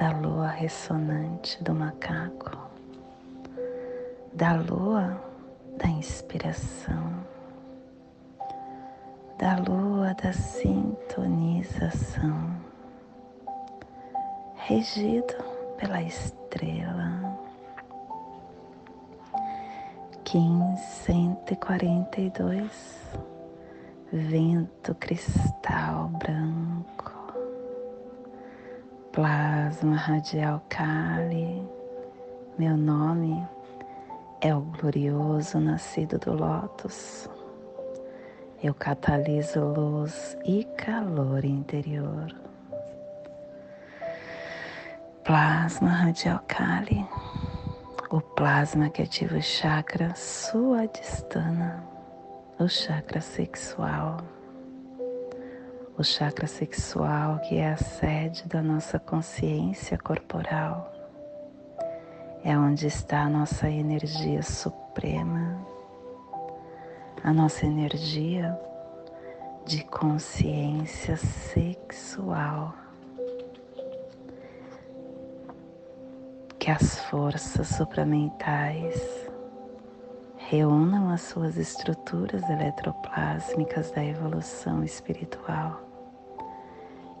da lua ressonante do macaco, da lua da inspiração, da lua da sintonização, regido pela estrela. 1542 Vento cristal branco Plasma radial Kali, meu nome é o glorioso nascido do Lótus. Eu cataliso luz e calor interior. Plasma radial Kali, o plasma que ativa o chakra suadistana, o chakra sexual o chakra sexual, que é a sede da nossa consciência corporal. É onde está a nossa energia suprema, a nossa energia de consciência sexual. Que as forças supramentais reúnam as suas estruturas eletroplásmicas da evolução espiritual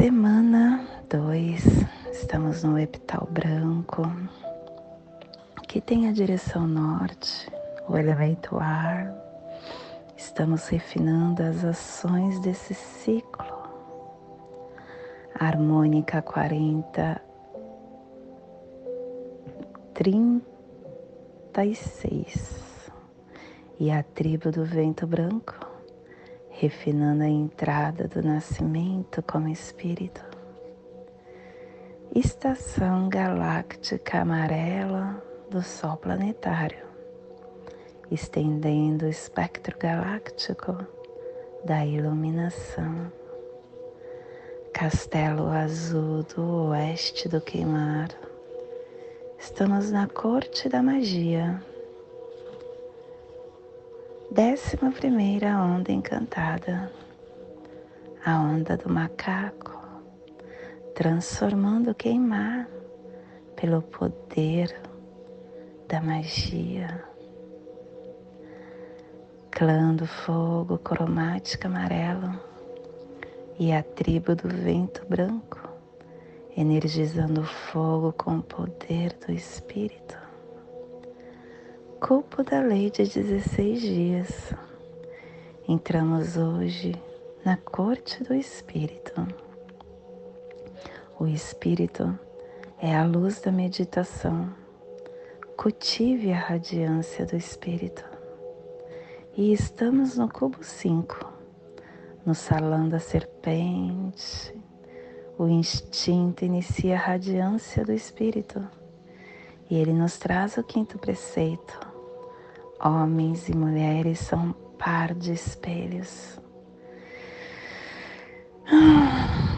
Semana 2, estamos no epital branco, que tem a direção norte, o elemento ar. Estamos refinando as ações desse ciclo. Harmônica 40, 36 e a tribo do vento branco refinando a entrada do nascimento como espírito. Estação galáctica amarela do Sol planetário, estendendo o espectro galáctico da iluminação. Castelo azul do oeste do queimar. Estamos na corte da magia Décima primeira onda encantada, a onda do macaco, transformando queimar pelo poder da magia. Clã do fogo cromática amarelo e a tribo do vento branco, energizando o fogo com o poder do espírito Culpo da lei de 16 dias. Entramos hoje na corte do Espírito. O Espírito é a luz da meditação. Cultive a radiância do Espírito. E estamos no cubo 5, no salão da serpente. O instinto inicia a radiância do Espírito. E ele nos traz o quinto preceito Homens e mulheres são um par de espelhos.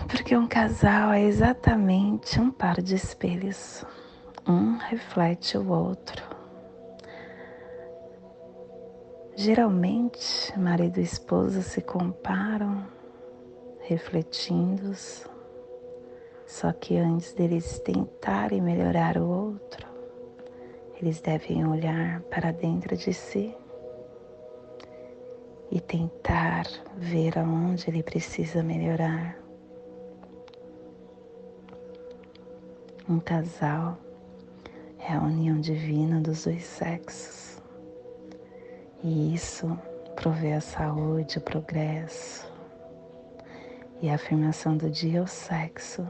Porque um casal é exatamente um par de espelhos. Um reflete o outro. Geralmente, marido e esposa se comparam, refletindo, só que antes deles tentarem melhorar o outro, eles devem olhar para dentro de si e tentar ver aonde ele precisa melhorar. Um casal é a união divina dos dois sexos. E isso provê a saúde, o progresso. E a afirmação do dia é o sexo,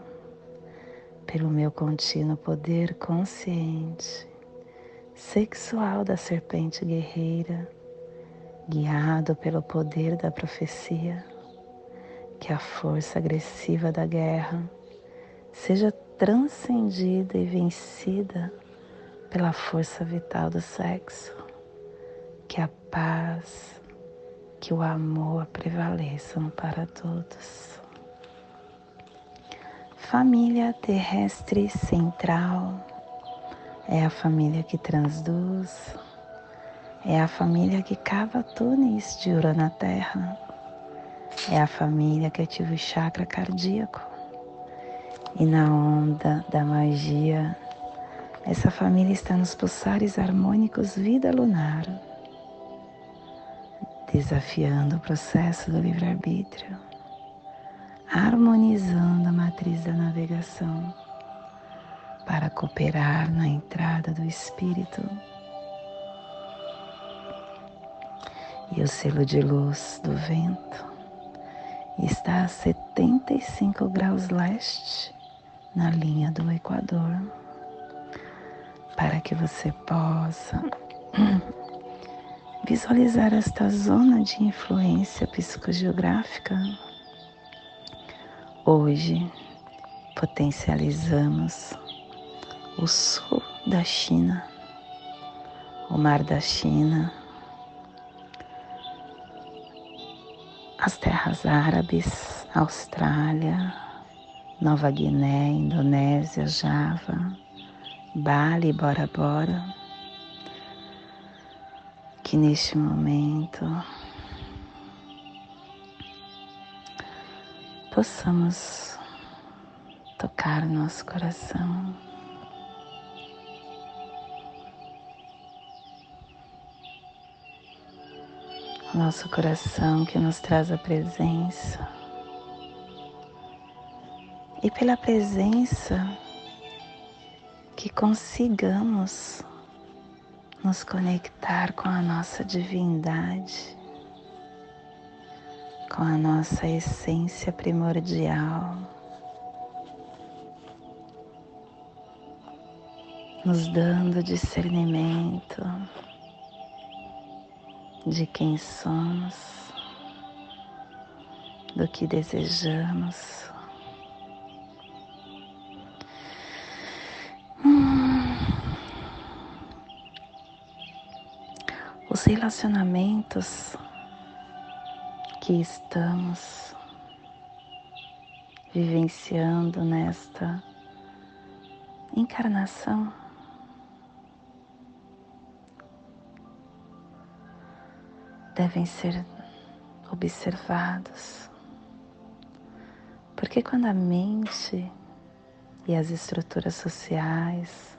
pelo meu contínuo poder consciente sexual da serpente guerreira, guiado pelo poder da profecia, que a força agressiva da guerra seja transcendida e vencida pela força vital do sexo, que a paz, que o amor prevaleçam para todos. Família terrestre central é a família que transduz, é a família que cava túneis de ouro na terra, é a família que ativa o chakra cardíaco. E na onda da magia, essa família está nos pulsares harmônicos vida lunar, desafiando o processo do livre-arbítrio harmonizando a matriz da navegação para cooperar na entrada do Espírito. E o selo de luz do vento está a 75 graus leste na linha do Equador, para que você possa visualizar esta zona de influência psicogeográfica Hoje potencializamos o sul da China, o mar da China, as terras árabes, Austrália, Nova Guiné, Indonésia, Java, Bali, Bora Bora, que neste momento possamos tocar nosso coração. Nosso coração que nos traz a presença. E pela presença que consigamos nos conectar com a nossa divindade com a nossa essência primordial, nos dando discernimento de quem somos, do que desejamos. Hum. Os relacionamentos que estamos vivenciando nesta encarnação. Devem ser observados, porque quando a mente e as estruturas sociais,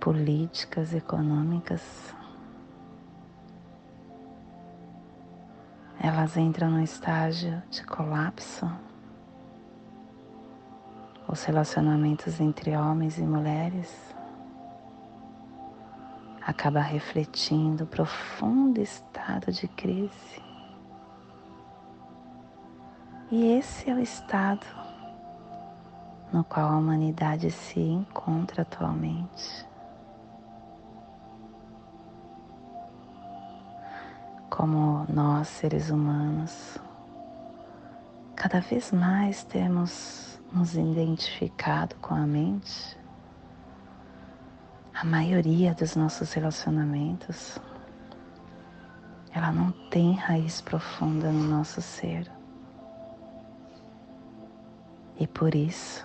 políticas, econômicas elas entram no estágio de colapso. Os relacionamentos entre homens e mulheres acaba refletindo o profundo estado de crise. E esse é o estado no qual a humanidade se encontra atualmente. como nós, seres humanos, cada vez mais temos nos identificado com a mente, a maioria dos nossos relacionamentos, ela não tem raiz profunda no nosso ser. E por isso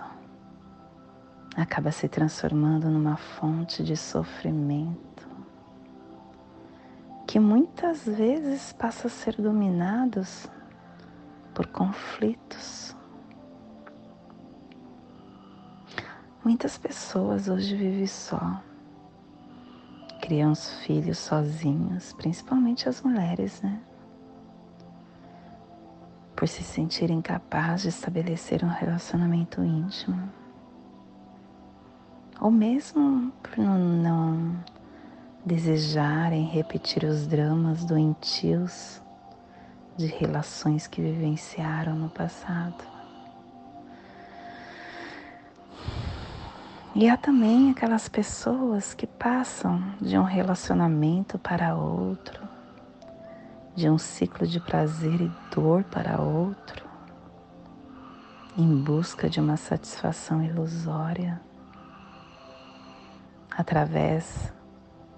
acaba se transformando numa fonte de sofrimento que muitas vezes passa a ser dominados por conflitos. Muitas pessoas hoje vivem só, criam os filhos sozinhas, principalmente as mulheres, né? Por se sentirem capazes de estabelecer um relacionamento íntimo. ou mesmo por não, não desejarem repetir os dramas doentios de relações que vivenciaram no passado. E há também aquelas pessoas que passam de um relacionamento para outro, de um ciclo de prazer e dor para outro, em busca de uma satisfação ilusória, através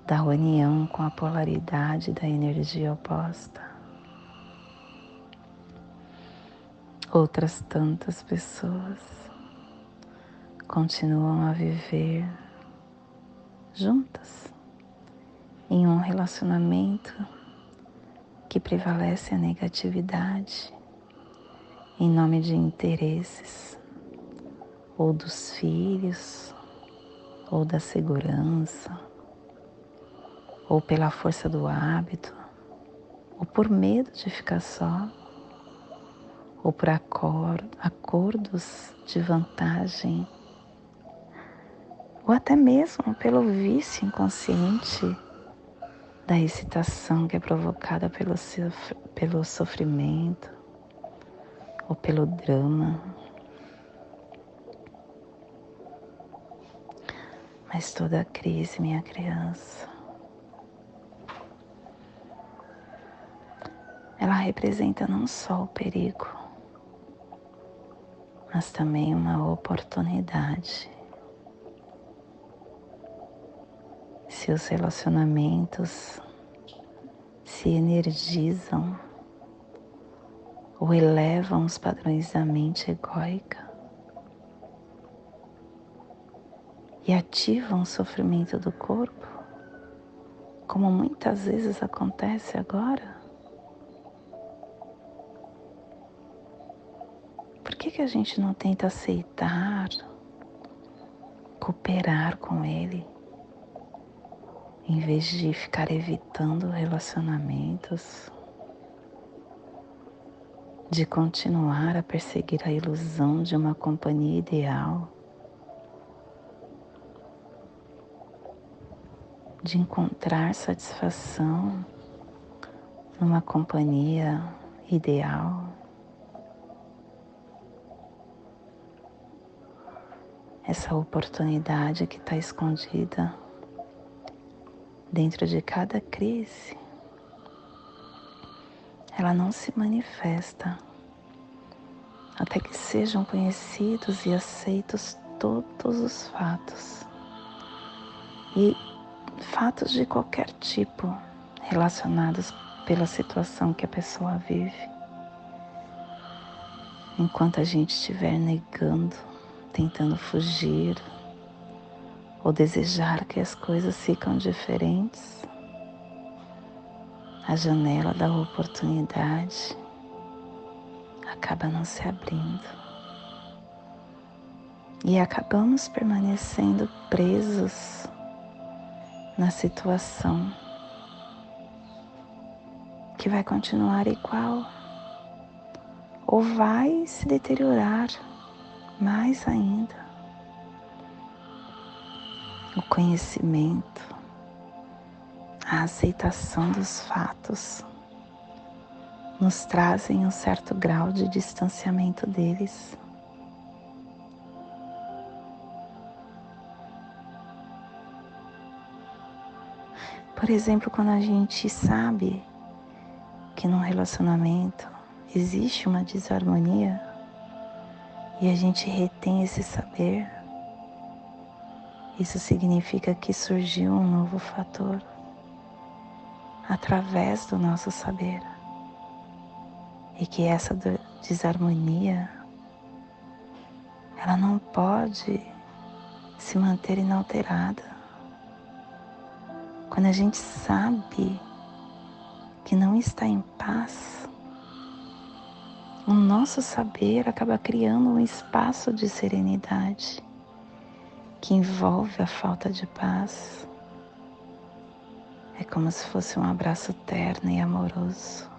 da união com a polaridade da energia oposta. Outras tantas pessoas continuam a viver juntas em um relacionamento que prevalece a negatividade em nome de interesses ou dos filhos ou da segurança ou pela força do hábito ou por medo de ficar só ou por acordos de vantagem ou até mesmo pelo vício inconsciente da excitação que é provocada pelo, pelo sofrimento ou pelo drama. Mas toda crise, minha criança, ela representa não só o perigo, mas também uma oportunidade se os relacionamentos se energizam ou elevam os padrões da mente egóica e ativam o sofrimento do corpo, como muitas vezes acontece agora? Por que, que a gente não tenta aceitar, cooperar com ele? Em vez de ficar evitando relacionamentos, de continuar a perseguir a ilusão de uma companhia ideal, de encontrar satisfação numa companhia ideal. Essa oportunidade que está escondida dentro de cada crise, ela não se manifesta até que sejam conhecidos e aceitos todos os fatos e fatos de qualquer tipo relacionados pela situação que a pessoa vive. Enquanto a gente estiver negando, tentando fugir, ou desejar que as coisas ficam diferentes, a janela da oportunidade acaba não se abrindo. E acabamos permanecendo presos na situação que vai continuar igual ou vai se deteriorar mais ainda o conhecimento, a aceitação dos fatos nos trazem um certo grau de distanciamento deles. Por exemplo, quando a gente sabe que num relacionamento existe uma desarmonia e a gente retém esse saber, isso significa que surgiu um novo fator através do nosso saber e que essa desarmonia ela não pode se manter inalterada. Quando a gente sabe que não está em paz, o nosso saber acaba criando um espaço de serenidade que envolve a falta de paz. É como se fosse um abraço terno e amoroso.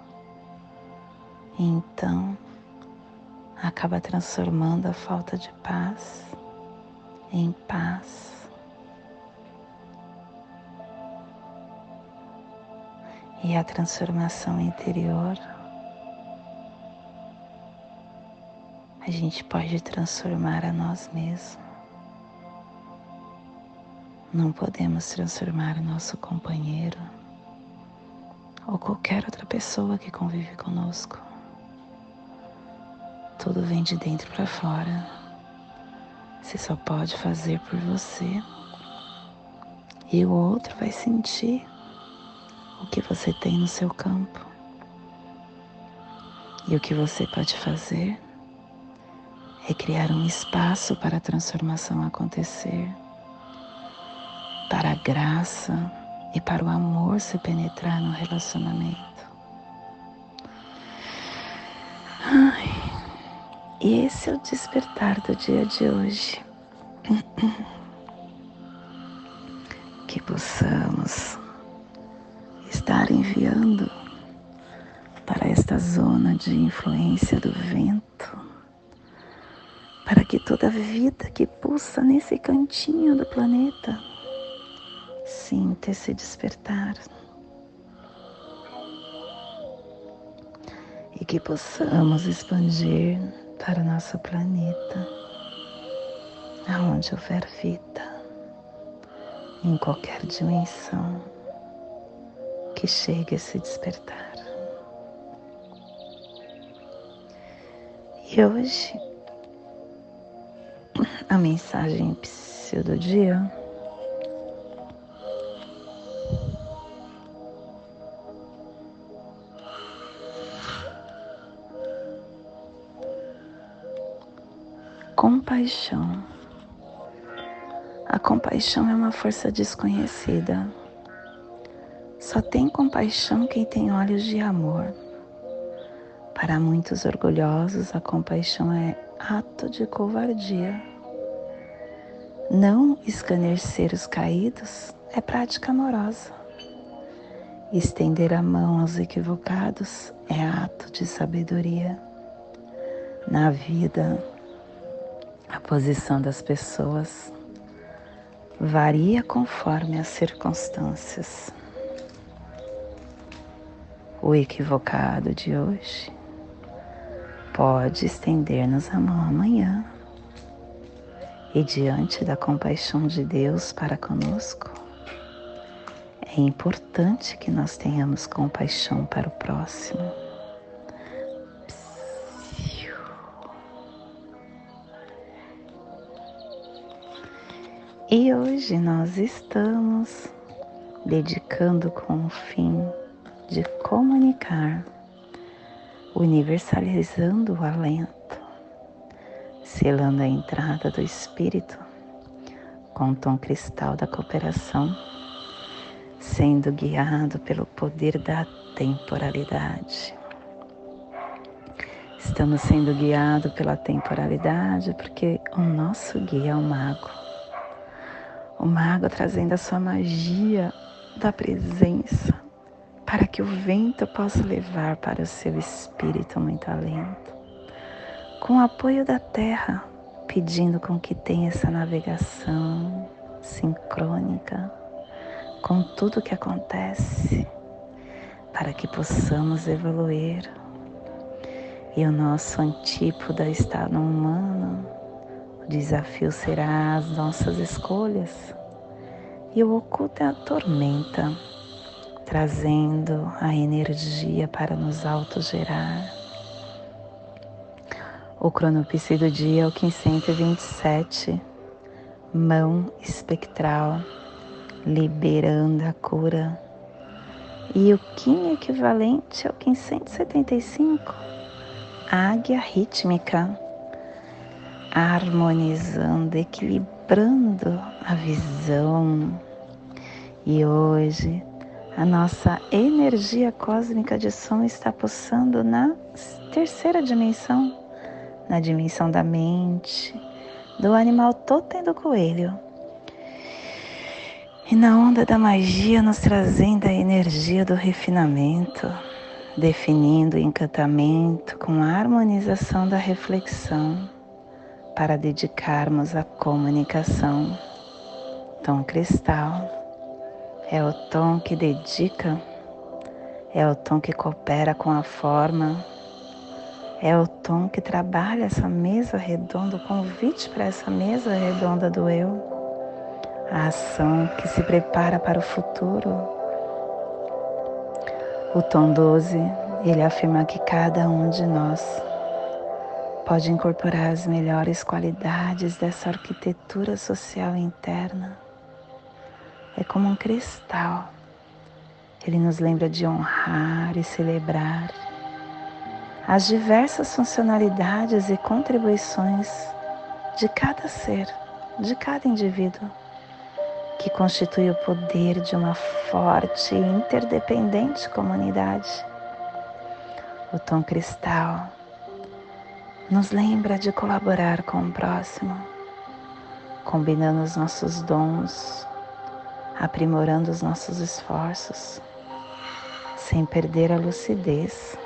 E então, acaba transformando a falta de paz em paz. E a transformação interior, a gente pode transformar a nós mesmos. Não podemos transformar o nosso companheiro ou qualquer outra pessoa que convive conosco. Tudo vem de dentro para fora. Você só pode fazer por você. E o outro vai sentir o que você tem no seu campo. E o que você pode fazer é criar um espaço para a transformação acontecer, para a graça e para o amor se penetrar no relacionamento. Ai, e esse é o despertar do dia de hoje. Que possamos estar enviando para esta zona de influência do vento, para que toda vida que pulsa nesse cantinho do planeta sinta esse despertar. E que possamos expandir para o nosso planeta, aonde houver vida, em qualquer dimensão, que chegue a se despertar. E hoje, a mensagem do dia compaixão. A compaixão é uma força desconhecida. Só tem compaixão quem tem olhos de amor. Para muitos orgulhosos, a compaixão é ato de covardia. Não escanecer os caídos é prática amorosa. Estender a mão aos equivocados é ato de sabedoria. Na vida, a posição das pessoas varia conforme as circunstâncias. O equivocado de hoje pode estender-nos a mão amanhã e diante da compaixão de Deus para conosco, é importante que nós tenhamos compaixão para o próximo E hoje nós estamos dedicando com o fim de comunicar, universalizando o alento, selando a entrada do Espírito com o tom cristal da cooperação, sendo guiado pelo poder da temporalidade. Estamos sendo guiados pela temporalidade porque o nosso guia é o mago o mago trazendo a sua magia da presença para que o vento possa levar para o seu espírito muito alento. Com o apoio da terra, pedindo com que tenha essa navegação sincrônica com tudo que acontece, para que possamos evoluir. E o nosso antípoda está no humano, desafio será as nossas escolhas. E o oculto é a tormenta, trazendo a energia para nos autogerar. O cronopse do dia é o 1527, mão espectral, liberando a cura. E o Kim equivalente é o 1575, águia rítmica harmonizando, equilibrando a visão. E hoje a nossa energia cósmica de som está pulsando na terceira dimensão, na dimensão da mente, do animal totem do coelho. E na onda da magia nos trazendo a energia do refinamento, definindo o encantamento com a harmonização da reflexão para dedicarmos à comunicação. Tom cristal é o tom que dedica É o tom que coopera com a forma. É o tom que trabalha essa mesa redonda, o convite para essa mesa redonda do eu. A ação que se prepara para o futuro. O tom 12, ele afirma que cada um de nós pode incorporar as melhores qualidades dessa arquitetura social interna. É como um cristal. Ele nos lembra de honrar e celebrar as diversas funcionalidades e contribuições de cada ser, de cada indivíduo, que constitui o poder de uma forte e interdependente comunidade. O tom cristal nos lembra de colaborar com o próximo, combinando os nossos dons, aprimorando os nossos esforços, sem perder a lucidez,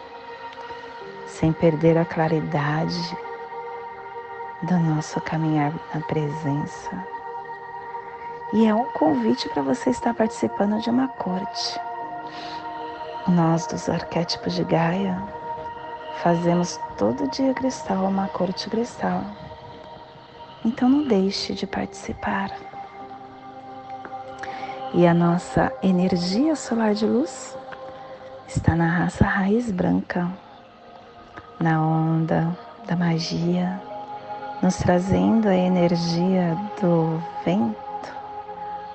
sem perder a claridade do nosso caminhar na presença. E é um convite para você estar participando de uma corte. Nós dos arquétipos de Gaia Fazemos todo dia cristal uma corte cristal. Então não deixe de participar. E a nossa energia solar de luz está na raça raiz branca, na onda da magia, nos trazendo a energia do vento,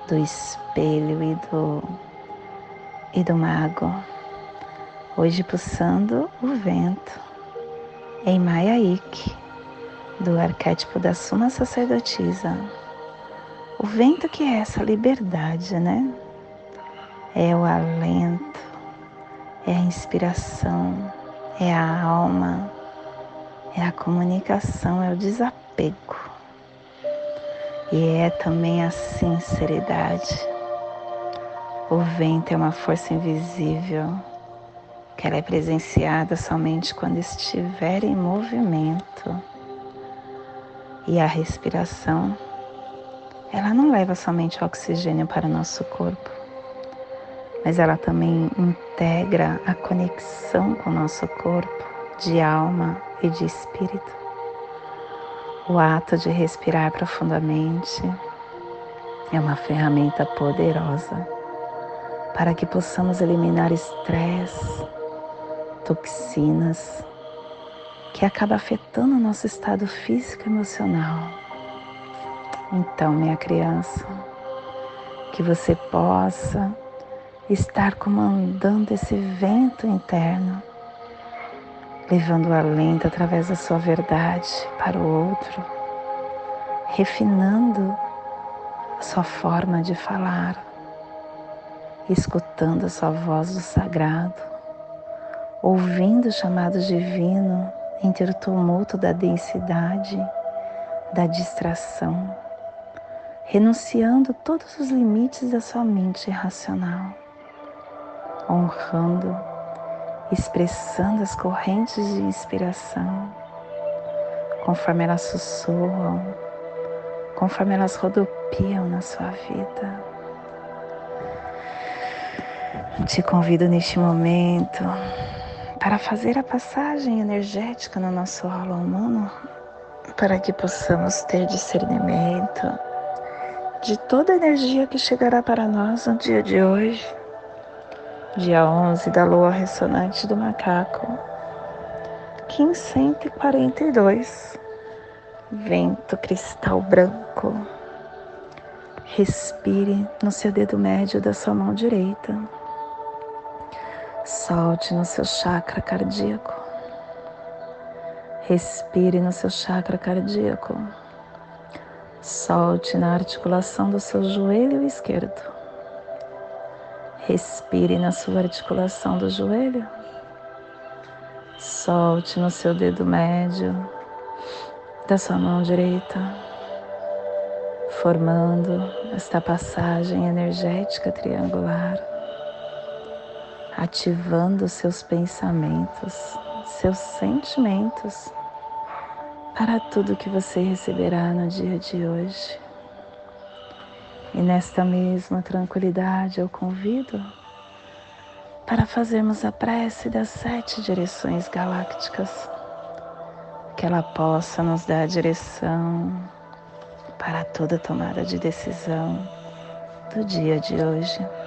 do espelho e do, e do mago hoje pulsando o vento em Maya-Ik, do arquétipo da Suma Sacerdotisa. O vento que é essa liberdade, né? É o alento, é a inspiração, é a alma, é a comunicação, é o desapego. E é também a sinceridade. O vento é uma força invisível que ela é presenciada somente quando estiver em movimento. E a respiração, ela não leva somente oxigênio para o nosso corpo, mas ela também integra a conexão com o nosso corpo, de alma e de espírito. O ato de respirar profundamente é uma ferramenta poderosa para que possamos eliminar estresse, toxinas que acaba afetando o nosso estado físico e emocional. Então, minha criança, que você possa estar comandando esse vento interno, levando o alento através da sua verdade para o outro, refinando a sua forma de falar, escutando a sua voz do sagrado ouvindo o chamado divino entre o tumulto da densidade, da distração, renunciando todos os limites da sua mente irracional, honrando, expressando as correntes de inspiração, conforme elas sussurram, conforme elas rodopiam na sua vida. Te convido neste momento para fazer a passagem energética no nosso aula humano, para que possamos ter discernimento de toda a energia que chegará para nós no dia de hoje, dia 11 da lua ressonante do macaco, 1542, vento cristal branco. Respire no seu dedo médio da sua mão direita Solte no seu chakra cardíaco. Respire no seu chakra cardíaco. Solte na articulação do seu joelho esquerdo. Respire na sua articulação do joelho. Solte no seu dedo médio da sua mão direita, formando esta passagem energética triangular ativando seus pensamentos, seus sentimentos para tudo que você receberá no dia de hoje. E nesta mesma tranquilidade eu convido para fazermos a prece das sete direções galácticas, que ela possa nos dar a direção para toda tomada de decisão do dia de hoje.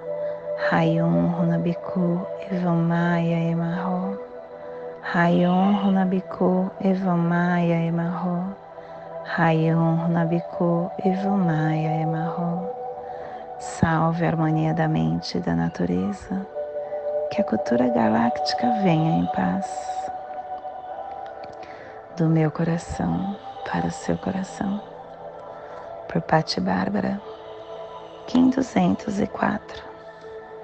Rayon Runabiku Evamaya Emarro. Rayon Runabiku Evamaya Emarro. Rayon Runabiku Evamaya Emarro. Salve a harmonia da mente e da natureza. Que a cultura galáctica venha em paz. Do meu coração para o seu coração. Por Pati Bárbara, Kim 204